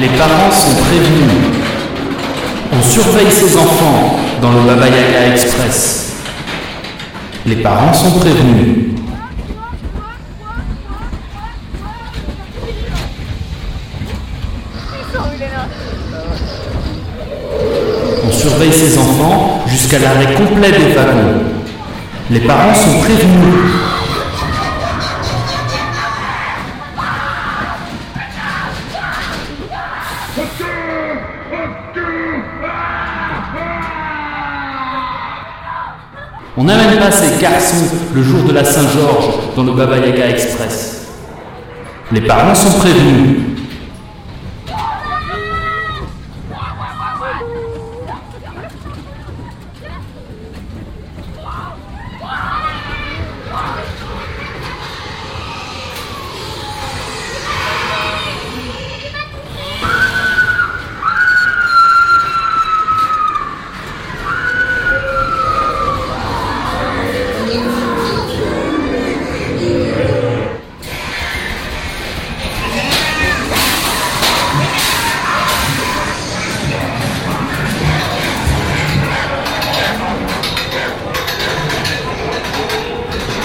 Les parents sont prévenus. On surveille ses enfants dans le Baba Yaga Express. Les parents sont prévenus. On surveille ses enfants jusqu'à l'arrêt complet des wagons. Les parents sont prévenus. On n'amène pas ces garçons le jour de la Saint-Georges dans le Baba Yaga Express. Les parents sont prévenus.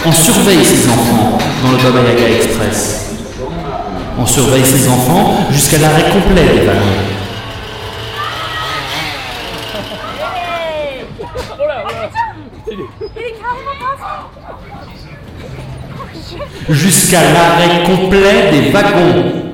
On surveille ses enfants dans le Baba Yaga Express. On surveille ses enfants jusqu'à l'arrêt complet des wagons. Jusqu'à l'arrêt complet des wagons.